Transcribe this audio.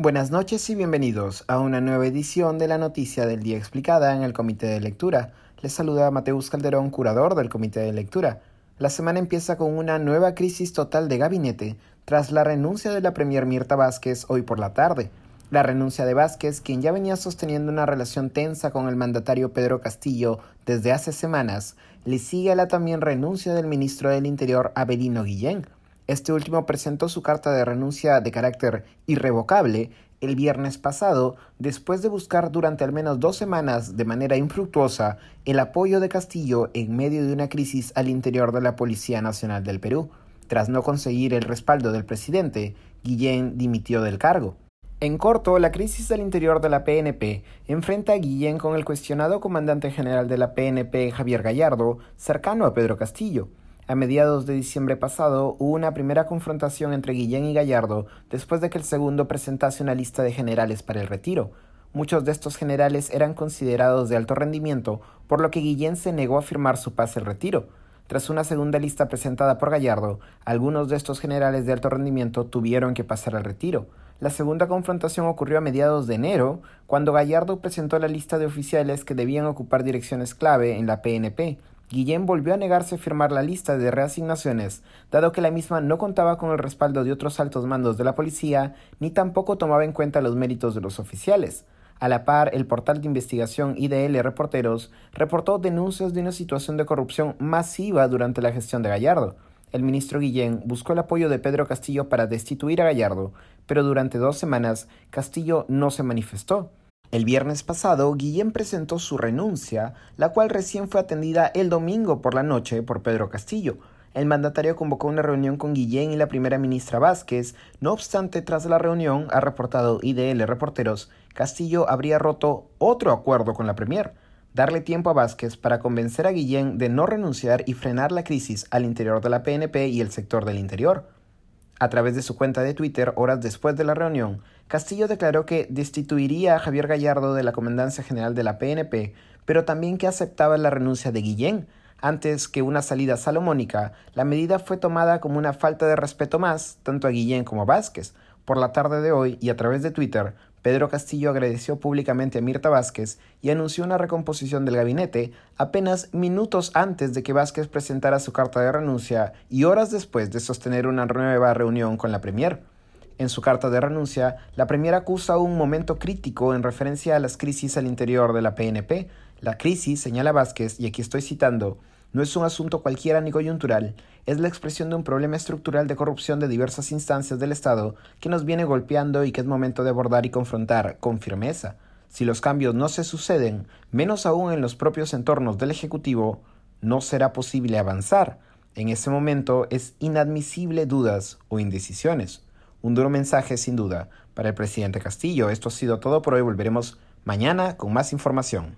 Buenas noches y bienvenidos a una nueva edición de la Noticia del Día Explicada en el Comité de Lectura. Les saluda Mateus Calderón, curador del Comité de Lectura. La semana empieza con una nueva crisis total de gabinete tras la renuncia de la Premier Mirta Vázquez hoy por la tarde. La renuncia de Vázquez, quien ya venía sosteniendo una relación tensa con el mandatario Pedro Castillo desde hace semanas, le sigue a la también renuncia del ministro del Interior Abelino Guillén. Este último presentó su carta de renuncia de carácter irrevocable el viernes pasado, después de buscar durante al menos dos semanas de manera infructuosa el apoyo de Castillo en medio de una crisis al interior de la Policía Nacional del Perú. Tras no conseguir el respaldo del presidente, Guillén dimitió del cargo. En corto, la crisis del interior de la PNP enfrenta a Guillén con el cuestionado comandante general de la PNP, Javier Gallardo, cercano a Pedro Castillo. A mediados de diciembre pasado hubo una primera confrontación entre Guillén y Gallardo después de que el segundo presentase una lista de generales para el retiro. Muchos de estos generales eran considerados de alto rendimiento, por lo que Guillén se negó a firmar su pase al retiro. Tras una segunda lista presentada por Gallardo, algunos de estos generales de alto rendimiento tuvieron que pasar al retiro. La segunda confrontación ocurrió a mediados de enero, cuando Gallardo presentó la lista de oficiales que debían ocupar direcciones clave en la PNP. Guillén volvió a negarse a firmar la lista de reasignaciones, dado que la misma no contaba con el respaldo de otros altos mandos de la policía, ni tampoco tomaba en cuenta los méritos de los oficiales. A la par, el portal de investigación IDL Reporteros reportó denuncias de una situación de corrupción masiva durante la gestión de Gallardo. El ministro Guillén buscó el apoyo de Pedro Castillo para destituir a Gallardo, pero durante dos semanas Castillo no se manifestó. El viernes pasado, Guillén presentó su renuncia, la cual recién fue atendida el domingo por la noche por Pedro Castillo. El mandatario convocó una reunión con Guillén y la primera ministra Vázquez. No obstante, tras la reunión, ha reportado IDL Reporteros, Castillo habría roto otro acuerdo con la Premier darle tiempo a Vázquez para convencer a Guillén de no renunciar y frenar la crisis al interior de la PNP y el sector del interior. A través de su cuenta de Twitter, horas después de la reunión, Castillo declaró que destituiría a Javier Gallardo de la Comandancia General de la PNP, pero también que aceptaba la renuncia de Guillén. Antes que una salida salomónica, la medida fue tomada como una falta de respeto más, tanto a Guillén como a Vázquez. Por la tarde de hoy y a través de Twitter, Pedro Castillo agradeció públicamente a Mirta Vázquez y anunció una recomposición del gabinete apenas minutos antes de que Vázquez presentara su carta de renuncia y horas después de sostener una nueva reunión con la Premier. En su carta de renuncia, la Premier acusa un momento crítico en referencia a las crisis al interior de la PNP. La crisis, señala Vázquez, y aquí estoy citando, no es un asunto cualquiera ni coyuntural, es la expresión de un problema estructural de corrupción de diversas instancias del Estado que nos viene golpeando y que es momento de abordar y confrontar con firmeza. Si los cambios no se suceden, menos aún en los propios entornos del Ejecutivo, no será posible avanzar. En ese momento es inadmisible dudas o indecisiones. Un duro mensaje, sin duda, para el presidente Castillo. Esto ha sido todo por hoy. Volveremos mañana con más información.